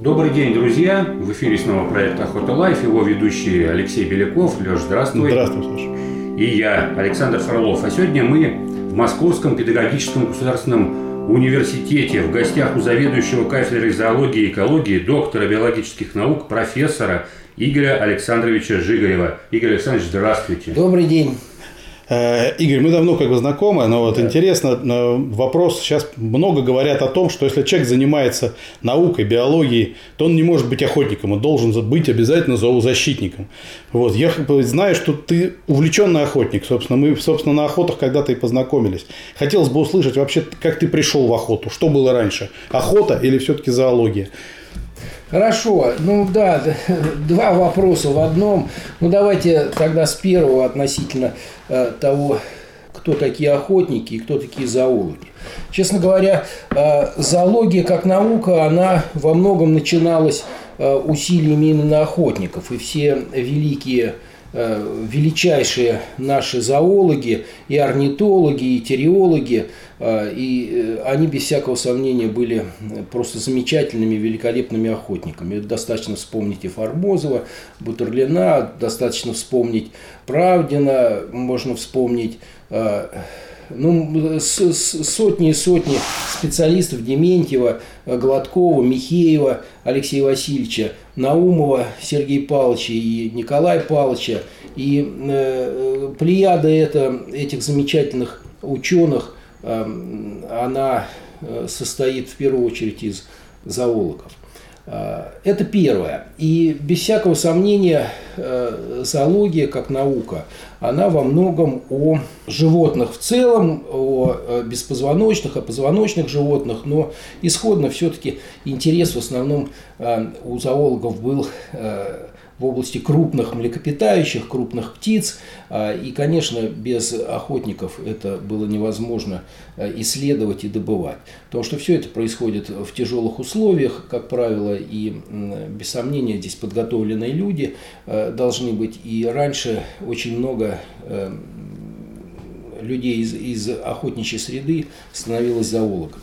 Добрый день, друзья! В эфире снова проект «Охота Life». Его ведущий Алексей Беляков. Леш, здравствуй. Здравствуй, Саша. И я, Александр Фролов. А сегодня мы в Московском педагогическом государственном университете в гостях у заведующего кафедрой зоологии и экологии, доктора биологических наук, профессора Игоря Александровича Жигарева. Игорь Александрович, здравствуйте. Добрый день. Э, Игорь, мы давно как бы знакомы, но вот да. интересно, э, вопрос, сейчас много говорят о том, что если человек занимается наукой, биологией, то он не может быть охотником, он должен быть обязательно зоозащитником. Вот, я знаю, что ты увлеченный охотник, собственно, мы, собственно, на охотах когда-то и познакомились. Хотелось бы услышать вообще, как ты пришел в охоту, что было раньше, охота или все-таки зоология? Хорошо, ну да, два вопроса в одном. Ну давайте тогда с первого относительно э, того, кто такие охотники и кто такие зоологи. Честно говоря, э, зоология как наука, она во многом начиналась э, усилиями именно охотников. И все великие Э, величайшие наши зоологи, и орнитологи, и териологи, э, и э, они без всякого сомнения были просто замечательными, великолепными охотниками. Достаточно вспомнить и Формозова, Бутерлина, достаточно вспомнить Правдина, можно вспомнить ну, сотни и сотни специалистов Дементьева, Гладкова, Михеева, Алексея Васильевича, Наумова Сергея Павловича и Николая Павловича. И э, плеяда это, этих замечательных ученых, э, она э, состоит в первую очередь из зоологов. Э, это первое. И без всякого сомнения э, зоология как наука, она во многом о животных в целом, о э, беспозвоночных, о позвоночных животных, но исходно все-таки интерес в основном у зоологов был в области крупных млекопитающих, крупных птиц. А, и, конечно, без охотников это было невозможно а, исследовать и добывать. Потому что все это происходит в тяжелых условиях, как правило, и без сомнения здесь подготовленные люди а, должны быть. И раньше очень много людей из, из охотничьей среды становилось зоологами.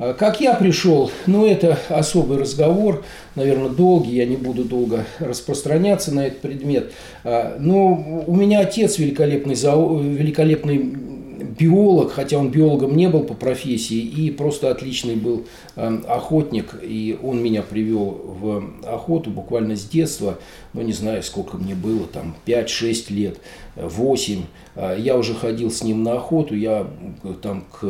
А как я пришел, ну это особый разговор, наверное, долгий, я не буду долго распространяться на этот предмет. А, но у меня отец великолепный, великолепный биолог, хотя он биологом не был по профессии, и просто отличный был а, охотник, и он меня привел в охоту буквально с детства, ну не знаю, сколько мне было, там 5-6 лет, 8. Я уже ходил с ним на охоту, я там к,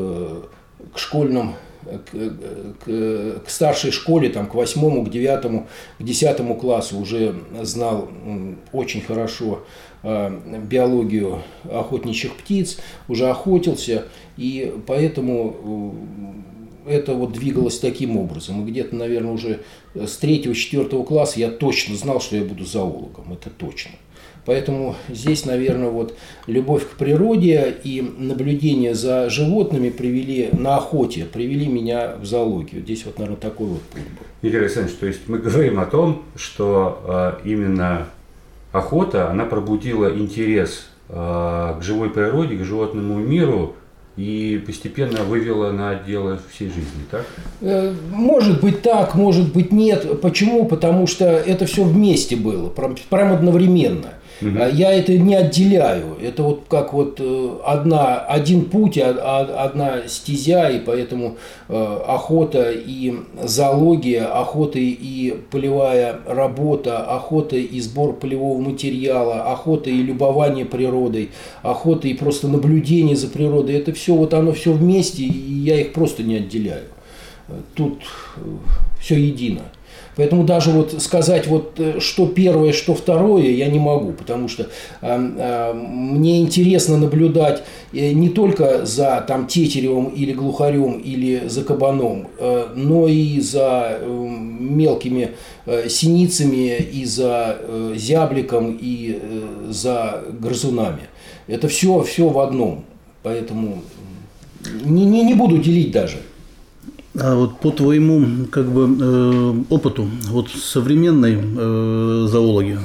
к школьным к, к, старшей школе, там, к восьмому, к девятому, к десятому классу уже знал очень хорошо э, биологию охотничьих птиц, уже охотился, и поэтому э, это вот двигалось таким образом. И где-то, наверное, уже с третьего, четвертого класса я точно знал, что я буду зоологом, это точно. Поэтому здесь, наверное, вот любовь к природе и наблюдение за животными привели на охоте, привели меня в зоологию. Здесь вот, наверное, такой вот путь был. Игорь Александрович, то есть мы говорим о том, что э, именно охота, она пробудила интерес э, к живой природе, к животному миру, и постепенно вывела на дело всей жизни, так? Э, может быть так, может быть нет. Почему? Потому что это все вместе было, прям, прям одновременно. Угу. Я это не отделяю. Это вот как вот э, одна, один путь, одна стезя, и поэтому э, охота и зоология, охота и полевая работа, охота и сбор полевого материала, охота и любование природой, охота и просто наблюдение за природой, это все вот оно все вместе, и я их просто не отделяю. Тут все едино. Поэтому даже вот сказать, вот, э, что первое, что второе, я не могу, потому что э, э, мне интересно наблюдать э, не только за там, тетеревым или глухарем или за кабаном, но и за э, мелкими синицами, и за зябликом, и за грызунами. Это все, все в одном. Поэтому не, не, не буду делить даже. А вот по твоему как бы э, опыту, вот современной э, зоологии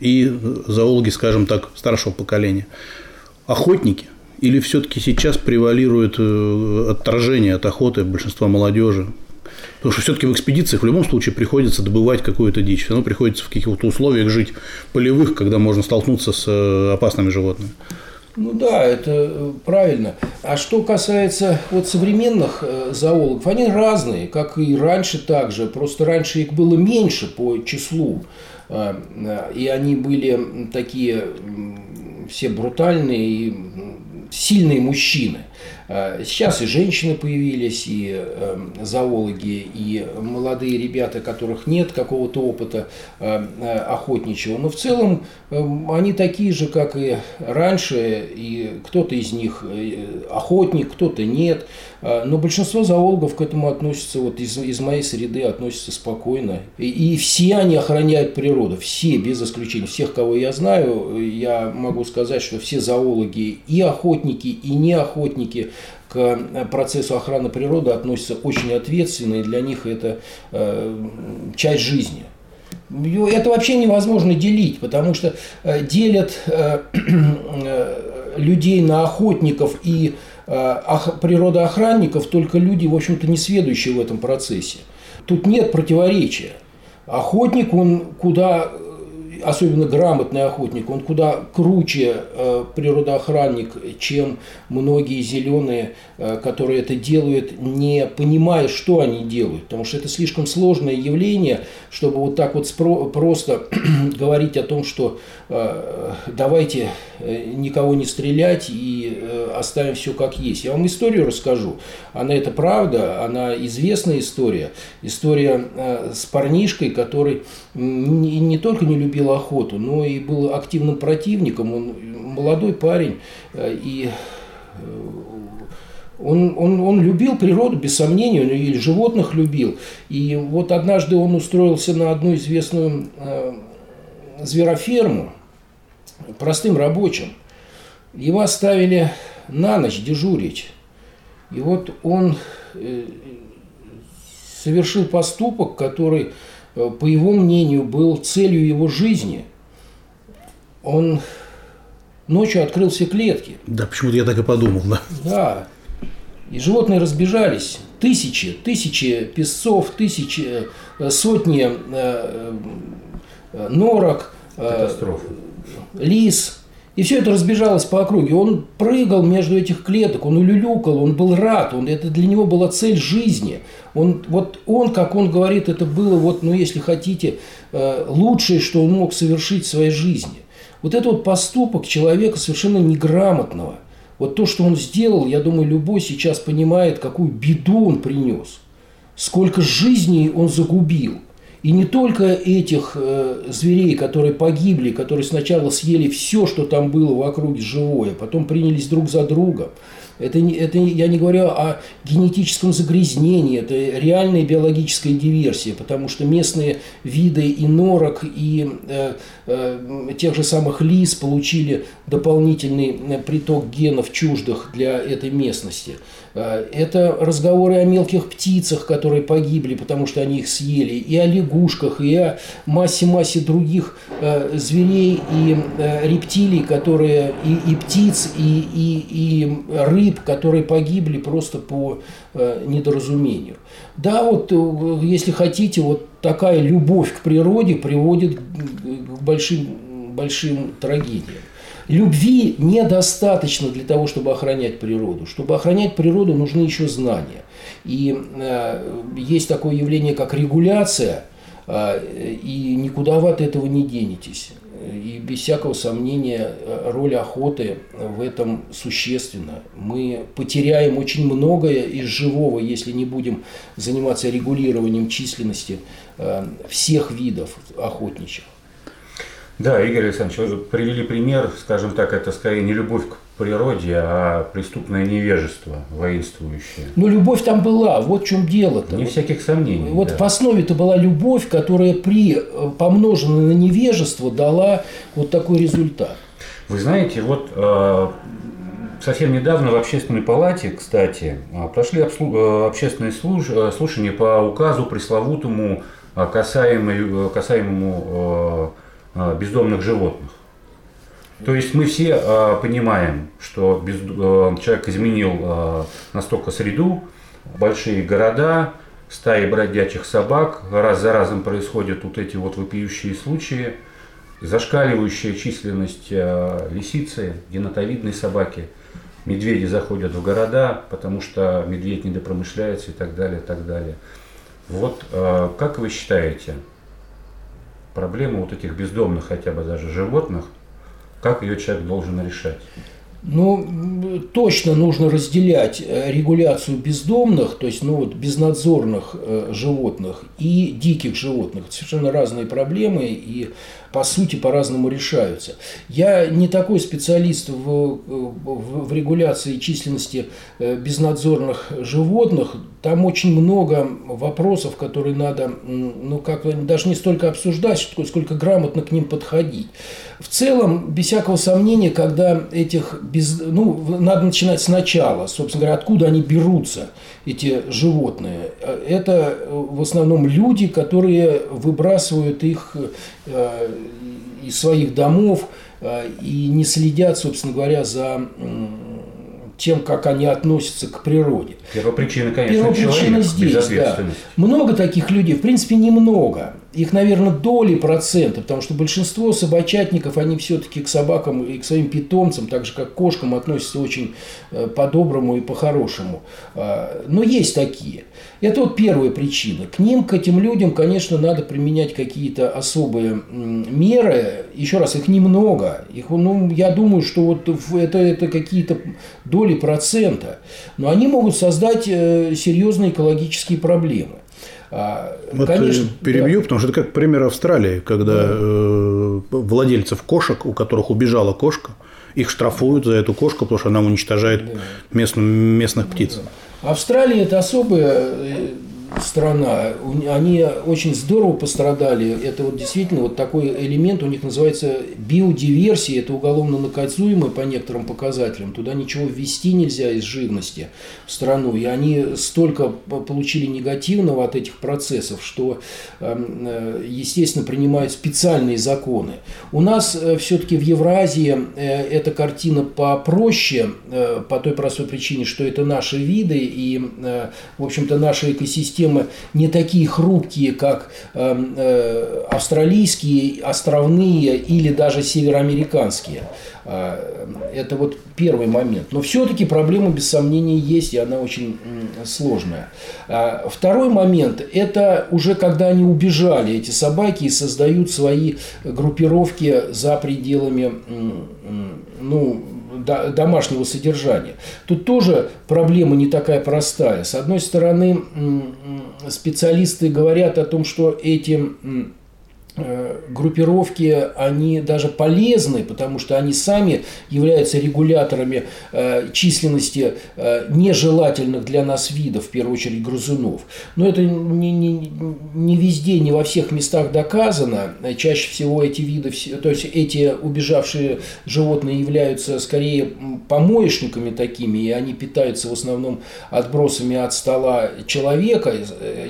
и зоологи, скажем так, старшего поколения, охотники или все-таки сейчас превалирует э, отторжение от охоты большинства молодежи? Потому что все-таки в экспедициях в любом случае приходится добывать какую-то дичь. Все равно приходится в каких-то условиях жить полевых, когда можно столкнуться с э, опасными животными. Ну да, это э, правильно. А что касается вот современных э, зоологов, они разные, как и раньше также. Просто раньше их было меньше по числу. И они были такие все брутальные и сильные мужчины. Э, сейчас и женщины появились, и эм, зоологи, и молодые ребята, которых нет какого-то опыта э, э, охотничьего. Но в целом эм, они такие же, как и раньше, и кто-то из них охотник, кто-то нет. Но большинство зоологов к этому относятся, вот из, из моей среды относятся спокойно. И, и все они охраняют природу, все, без исключения. Всех, кого я знаю, я могу сказать, что все зоологи и охотники, и не охотники к э, процессу охраны природы относятся очень ответственно, и для них это э, часть жизни. Это вообще невозможно делить, потому что э, делят э, людей на охотников и природоохранников только люди, в общем-то, не сведущие в этом процессе. Тут нет противоречия. Охотник, он куда особенно грамотный охотник, он куда круче э, природоохранник, чем многие зеленые, э, которые это делают, не понимая, что они делают. Потому что это слишком сложное явление, чтобы вот так вот спро- просто говорить о том, что э, давайте э, никого не стрелять и э, оставим все как есть. Я вам историю расскажу. Она это правда, она известная история. История э, с парнишкой, который не, не только не любил охоту, но и был активным противником. Он молодой парень, э, и э, он, он, он любил природу, без сомнения, он и животных любил. И вот однажды он устроился на одну известную э, звероферму простым рабочим. Его оставили на ночь дежурить. И вот он совершил поступок, который по его мнению, был целью его жизни. Он ночью открыл все клетки. Да, почему-то я так и подумал, да. Да. И животные разбежались. Тысячи, тысячи песцов, тысячи, э, сотни э, норок, Катастрофа. лис, и все это разбежалось по округе. Он прыгал между этих клеток, он улюлюкал, он был рад, он, это для него была цель жизни. Он, вот он, как он говорит, это было, вот, ну, если хотите, э, лучшее, что он мог совершить в своей жизни. Вот это вот поступок человека совершенно неграмотного. Вот то, что он сделал, я думаю, любой сейчас понимает, какую беду он принес. Сколько жизней он загубил – и не только этих э, зверей, которые погибли, которые сначала съели все, что там было в округе живое, потом принялись друг за друга. Это, это я не говорю о генетическом загрязнении, это реальная биологическая диверсия, потому что местные виды и норок, и э, э, тех же самых лис получили дополнительный э, приток генов чуждых для этой местности. Э, это разговоры о мелких птицах, которые погибли, потому что они их съели, и о лягушках, и о массе-массе других э, зверей и э, рептилий, которые и, и птиц, и, и, и рыб, которые погибли просто по недоразумению. Да, вот если хотите, вот такая любовь к природе приводит к большим, большим трагедиям. Любви недостаточно для того, чтобы охранять природу. Чтобы охранять природу, нужны еще знания. И э, есть такое явление, как регуляция, э, и никуда вы от этого не денетесь. И без всякого сомнения э, роль охоты в этом существенна. Мы потеряем очень многое из живого, если не будем заниматься регулированием численности э, всех видов охотничьих. Да, Игорь Александрович, вы привели пример, скажем так, это скорее не любовь к природе, а преступное невежество воинствующее. Ну, любовь там была, вот в чем дело-то. Не всяких сомнений. Вот да. в основе-то была любовь, которая при э, помноженной на невежество дала вот такой результат. Вы знаете, вот э, совсем недавно в общественной палате, кстати, э, прошли общественные слушания по указу пресловутому касаемому, касаемому а, бездомных животных. То есть мы все э, понимаем, что без, э, человек изменил э, настолько среду, большие города, стаи бродячих собак, раз за разом происходят вот эти вот вопиющие случаи, зашкаливающая численность э, лисицы, денотовидной собаки, медведи заходят в города, потому что медведь недопромышляется и так далее, и так далее. Вот э, как вы считаете, проблема вот этих бездомных хотя бы даже животных, как ее человек должен решать? Ну, точно нужно разделять э, регуляцию бездомных, то есть ну, вот, безнадзорных э, животных и диких животных. Это совершенно разные проблемы и по сути по-разному решаются. Я не такой специалист в, в, в регуляции численности э, безнадзорных животных. Там очень много вопросов, которые надо, ну, как даже не столько обсуждать, сколько грамотно к ним подходить. В целом, без всякого сомнения, когда этих без, ну, надо начинать сначала, собственно говоря, откуда они берутся, эти животные. Это в основном люди, которые выбрасывают их э, из своих домов э, и не следят, собственно говоря, за тем, как они относятся к природе. Первопричина, конечно, Первопричина человек, здесь, да. Много таких людей, в принципе, немного их, наверное, доли процента, потому что большинство собачатников, они все-таки к собакам и к своим питомцам, так же как к кошкам, относятся очень э, по-доброму и по-хорошему. А, но есть такие. Это вот первая причина. К ним, к этим людям, конечно, надо применять какие-то особые меры. Еще раз, их немного. Их, ну, я думаю, что вот это, это какие-то доли процента. Но они могут создать э, серьезные экологические проблемы. А, вот Конечно, перебью, да. потому что это как пример Австралии, когда да. э, владельцев кошек, у которых убежала кошка, их штрафуют за эту кошку, потому что она уничтожает да. местных, местных птиц. Австралия это особая э, страна, они очень здорово пострадали. Это вот действительно вот такой элемент у них называется биодиверсия. Это уголовно наказуемое по некоторым показателям. Туда ничего ввести нельзя из живности в страну. И они столько получили негативного от этих процессов, что, эм, э, естественно, принимают специальные законы. У нас э, все-таки в Евразии э, эта картина попроще, по той простой причине, что это наши виды и, в общем-то, наша экосистема системы не такие хрупкие, как эм, э, австралийские, островные или даже североамериканские. А, это вот первый момент. Но все-таки проблема без сомнения есть, и она очень сложная. А, второй момент – это уже когда они убежали, эти собаки, и создают свои группировки за пределами ну, домашнего содержания. Тут тоже проблема не такая простая. С одной стороны, специалисты говорят о том, что эти группировки, они даже полезны, потому что они сами являются регуляторами э, численности э, нежелательных для нас видов, в первую очередь грызунов. Но это не, не, не везде, не во всех местах доказано. Чаще всего эти виды, то есть эти убежавшие животные являются скорее помоечниками такими, и они питаются в основном отбросами от стола человека,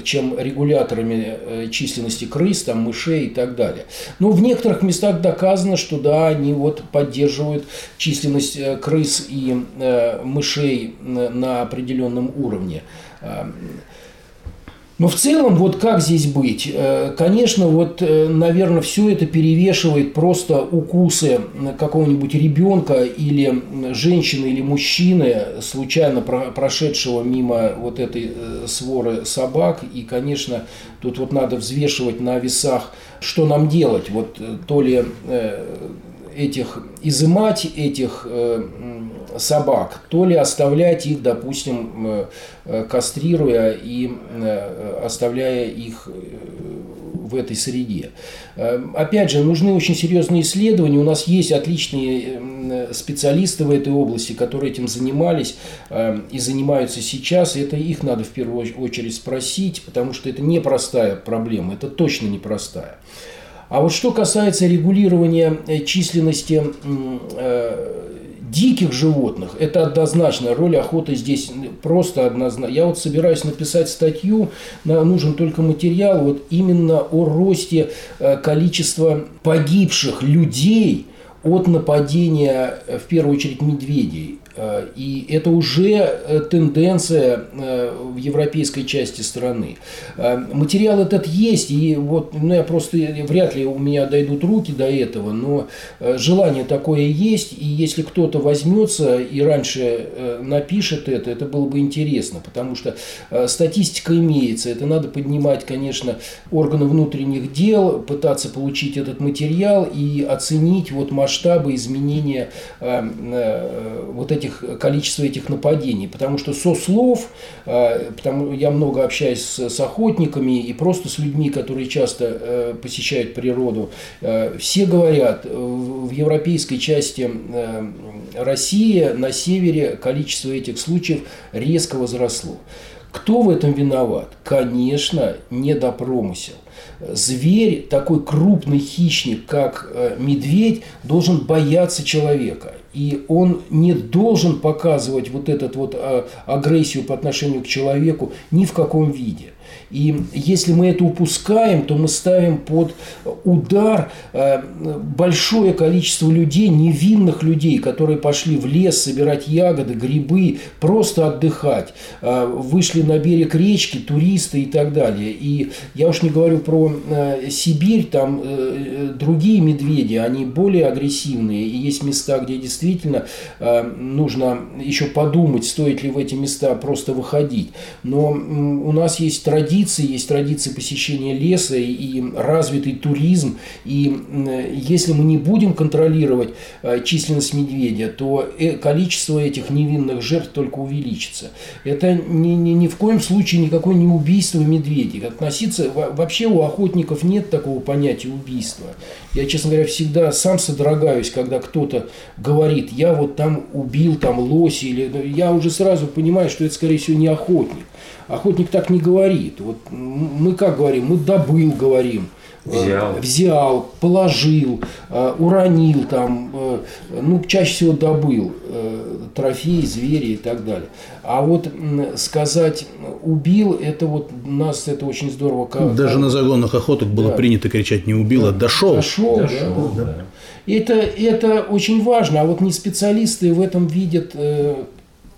чем регуляторами численности крыс, там, мышей так далее. Но в некоторых местах доказано, что да, они вот поддерживают численность э, крыс и э, мышей на определенном уровне. Но в целом, вот как здесь быть? Э, конечно, вот, наверное, все это перевешивает просто укусы какого-нибудь ребенка или женщины или мужчины, случайно прошедшего мимо вот этой своры собак. И, конечно, тут вот надо взвешивать на весах что нам делать? Вот э, то ли э, этих изымать этих э, собак, то ли оставлять их, допустим, кастрируя и оставляя их в этой среде. Опять же, нужны очень серьезные исследования. У нас есть отличные специалисты в этой области, которые этим занимались и занимаются сейчас. И это их надо в первую очередь спросить, потому что это непростая проблема, это точно непростая. А вот что касается регулирования э, численности э, диких животных, это однозначно. Роль охоты здесь просто однозначно. Я вот собираюсь написать статью, нужен только материал, вот именно о росте э, количества погибших людей от нападения, в первую очередь, медведей Э, и это уже э, тенденция э, в европейской части страны. Материал этот есть, и вот ну, я просто вряд ли у меня дойдут руки до этого, но желание такое есть, и если кто-то возьмется и раньше напишет это, это было бы интересно, потому что статистика имеется, это надо поднимать, конечно, органы внутренних дел, пытаться получить этот материал и оценить вот масштабы изменения вот этих этих, количество этих нападений, потому что со слов, э, потому я много общаюсь с, с охотниками и просто с людьми, которые часто э, посещают природу, э, все говорят, в европейской части России на севере количество этих случаев резко возросло. Кто в этом виноват? Конечно, недопромысел. Зверь, такой крупный хищник, как медведь, должен бояться человека и он не должен показывать вот эту вот а, агрессию по отношению к человеку ни в каком виде. И если мы это упускаем, то мы ставим под удар э, большое количество людей, невинных людей, которые пошли в лес собирать ягоды, грибы, просто отдыхать, э, вышли на берег речки, туристы и так далее. И я уж не говорю про э, Сибирь, там другие медведи, они более агрессивные, и есть места, где действительно нужно еще подумать, стоит ли в эти места просто выходить. Но у нас есть традиции, есть традиции посещения леса и развитый туризм. И если мы не будем контролировать э, численность медведя, то э, количество этих невинных жертв только увеличится. Это ни, ни, ни в коем случае никакое не убийство медведей. Относиться, вообще у охотников нет такого понятия убийства. Я, честно говоря, всегда сам содрогаюсь, когда кто-то говорит, я вот там убил там лоси, или ну, я уже сразу понимаю, что это, скорее всего, не охотник. Охотник так не говорит. Вот мы как говорим? Мы добыл, говорим. Взял. Взял, положил, э, уронил там, э, ну, чаще всего добыл э, трофеи, звери и так далее. А вот сказать убил, это вот нас это очень здорово. Как, Даже на загонных охотах было да. принято кричать не убил, да. а дошел. Дошел, дошел да. да. Это, это очень важно, а вот не специалисты в этом видят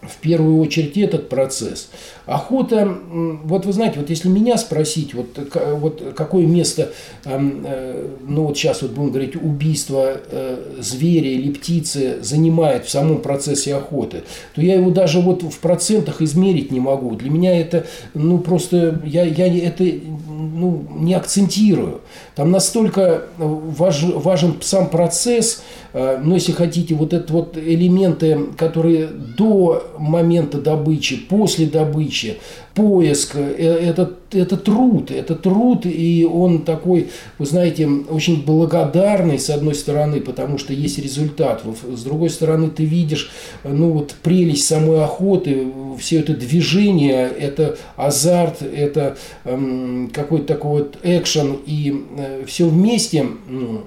в первую очередь этот процесс. Охота, вот вы знаете, вот если меня спросить, вот, вот какое место, эм, э, ну вот сейчас вот будем говорить, убийство э, зверя или птицы занимает в самом процессе охоты, то я его даже вот в процентах измерить не могу. Для меня это, ну просто, я, я это ну, не акцентирую. Там настолько важ, важен сам процесс, э, но если хотите, вот это вот элементы, которые до момента добычи, после добычи, поиск, э, это, это труд, это труд, и он такой, вы знаете, очень благодарный, с одной стороны, потому что есть результат, с другой стороны, ты видишь, ну вот прелесть самой охоты, все это движение, это азарт, это эм, какой-то такой вот экшен, и э, все вместе, ну,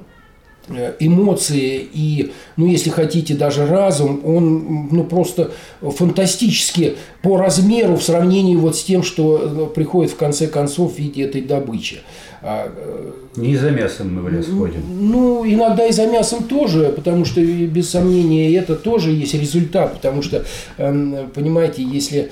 эмоции и, ну, если хотите, даже разум, он, ну, просто фантастически по размеру в сравнении вот с тем, что э, приходит в конце концов в виде этой добычи. А, э, Не за мясом мы в лес ходим. Ну, иногда и за мясом тоже, потому что, без сомнения, это тоже есть результат, потому что, эм, понимаете, если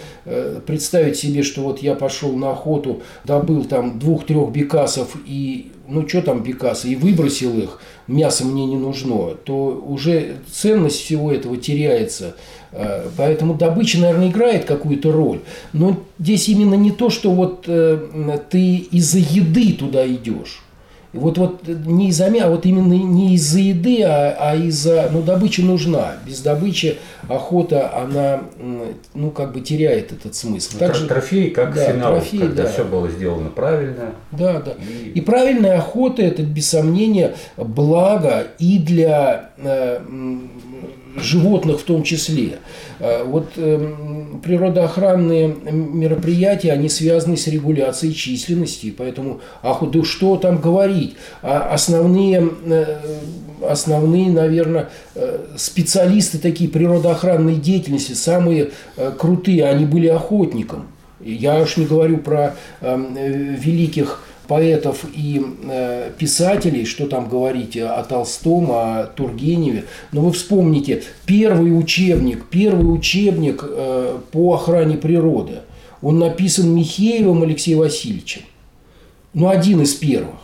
представить себе, что вот я пошел на охоту, добыл там двух-трех бекасов и ну что там бекасы, и выбросил их, мясо мне не нужно, то уже ценность всего этого теряется. Э, поэтому добыча, наверное, играет какую-то роль. Но здесь именно не то, что вот э, ты из-за еды туда идешь. Вот, вот не из-за а вот именно не из-за еды, а, а из-за, ну, добыча нужна. Без добычи охота, она, ну, как бы теряет этот смысл. Ну, Также, трофей, как да, финал, трофей, когда да. все было сделано правильно. Да, да. И... и правильная охота, это, без сомнения, благо и для э, животных в том числе. Э, вот эм, природоохранные мероприятия, они связаны с регуляцией численности, поэтому, ах, да что там говорить, а основные, э, основные, наверное, э, специалисты такие природоохранной деятельности, самые крутые, они были охотником. Я уж не говорю про э, великих поэтов и э, писателей, что там говорить о Толстом, о Тургеневе. Но вы вспомните, первый учебник, первый учебник э, по охране природы, он написан Михеевым Алексеем Васильевичем. Ну, один из первых.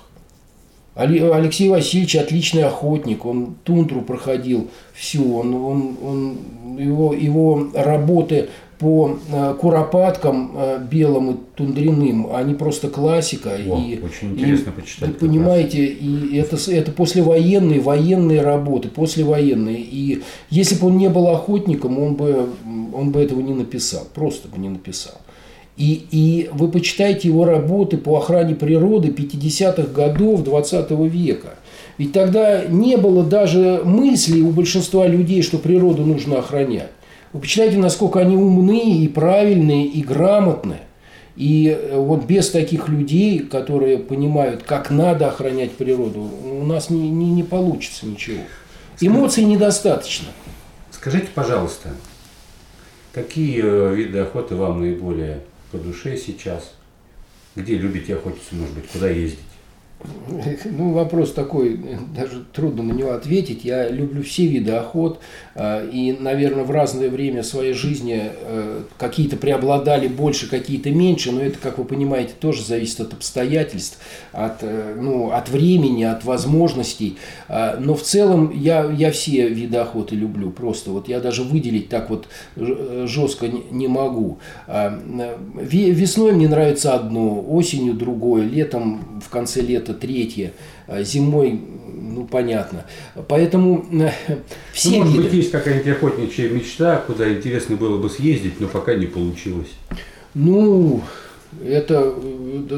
Алексей Васильевич отличный охотник, он тундру проходил всю, он, он, он, его, его работы по э, куропаткам э, белым и тундриным, они просто классика. О, и, очень интересно и, почитать. Вы понимаете, и это, это послевоенные, военные работы, послевоенные. И если бы он не был охотником, он бы, он бы этого не написал, просто бы не написал. И, и вы почитайте его работы по охране природы 50-х годов 20 века. Ведь тогда не было даже мысли у большинства людей, что природу нужно охранять. Вы почитайте, насколько они умные и правильные и грамотные. И э, вот без таких людей, которые понимают, как надо охранять природу, у нас не, не, не получится ничего. Эмоций недостаточно. Скажите, пожалуйста, какие э, виды охоты вам наиболее по душе сейчас? Где любите охотиться, может быть, куда ездить? Ну, вопрос такой, даже трудно на него ответить. Я люблю все виды охот, а, и, наверное, в разное время своей жизни э, какие-то преобладали больше, какие-то меньше, но это, как вы понимаете, тоже зависит от обстоятельств, от, э, ну, от времени, от возможностей. А, но в целом я, я все виды охоты люблю, просто вот я даже выделить так вот жестко не могу. А, весной мне нравится одно, осенью другое, летом, в конце лета третье, зимой ну, понятно. Поэтому э, все... Ну, может виды... быть, есть какая-нибудь охотничья мечта, куда интересно было бы съездить, но пока не получилось. Ну, это,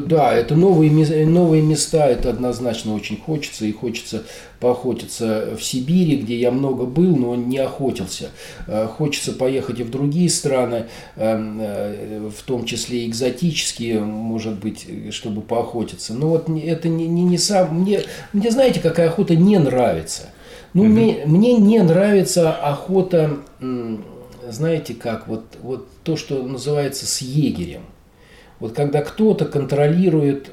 да, это новые, новые места, это однозначно очень хочется, и хочется поохотиться в Сибири, где я много был, но не охотился. Э, хочется поехать и в другие страны, э, в том числе экзотические, может быть, чтобы поохотиться. Но вот это не, не, не сам... Мне, мне знаете, какая охота не нравится? Ну, угу. мне, мне не нравится охота, знаете как, вот, вот то, что называется с егерем – вот когда кто-то контролирует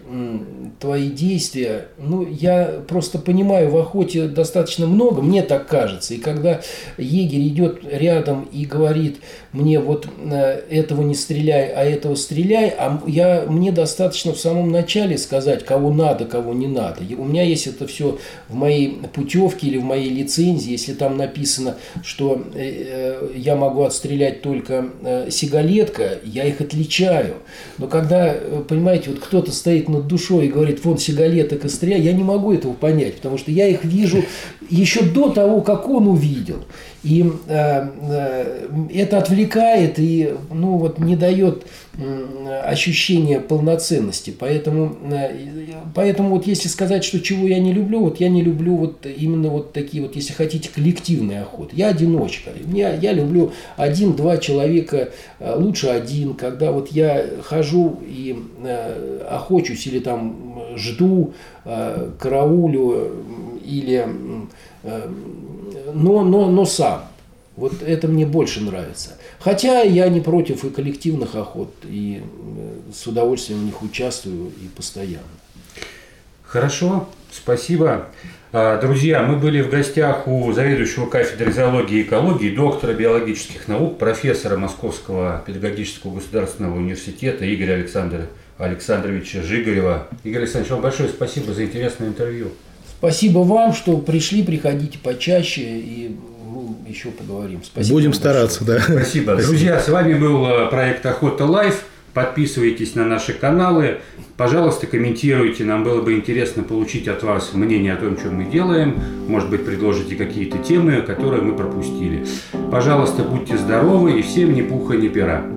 твои действия, ну, я просто понимаю, в охоте достаточно много, мне так кажется. И когда егерь идет рядом и говорит мне вот э, этого не стреляй, а этого стреляй, а я, мне достаточно в самом начале сказать, кого надо, кого не надо. У меня есть это все в моей путевке или в моей лицензии, если там написано, что э, э, я могу отстрелять только сигалетка, я их отличаю. Но когда, э, понимаете, вот кто-то стоит над душой и говорит, вон сигалета костря, я не могу этого понять, потому что я их вижу еще до того, как он увидел. И э, э, это отвлекает и ну, вот, не дает ощущения полноценности. Поэтому, э, поэтому вот если сказать, что чего я не люблю, вот я не люблю вот именно вот такие вот, если хотите, коллективные охоты. Я одиночка. Я, я люблю один-два человека, э, лучше один, когда вот я хожу и э, охочусь или там жду, караулю или но, но, но сам. Вот это мне больше нравится. Хотя я не против и коллективных охот, и э, с удовольствием в них участвую и постоянно. Хорошо, спасибо. А, друзья, мы были в гостях у заведующего кафедры зоологии и экологии, доктора биологических наук, профессора Московского педагогического государственного университета Игоря Александра Александровича Жигарева. Игорь Александрович, вам большое спасибо за интересное интервью. Спасибо вам, что пришли, приходите почаще и еще поговорим. Спасибо. Будем стараться, большое. да. Спасибо. Друзья, с вами был э, проект Охота Life. Подписывайтесь на наши каналы. Пожалуйста, комментируйте. Нам было бы интересно получить от вас мнение о том, что мы делаем. Может быть, предложите какие-то темы, которые мы пропустили. Пожалуйста, будьте здоровы и всем ни пуха, ни пера.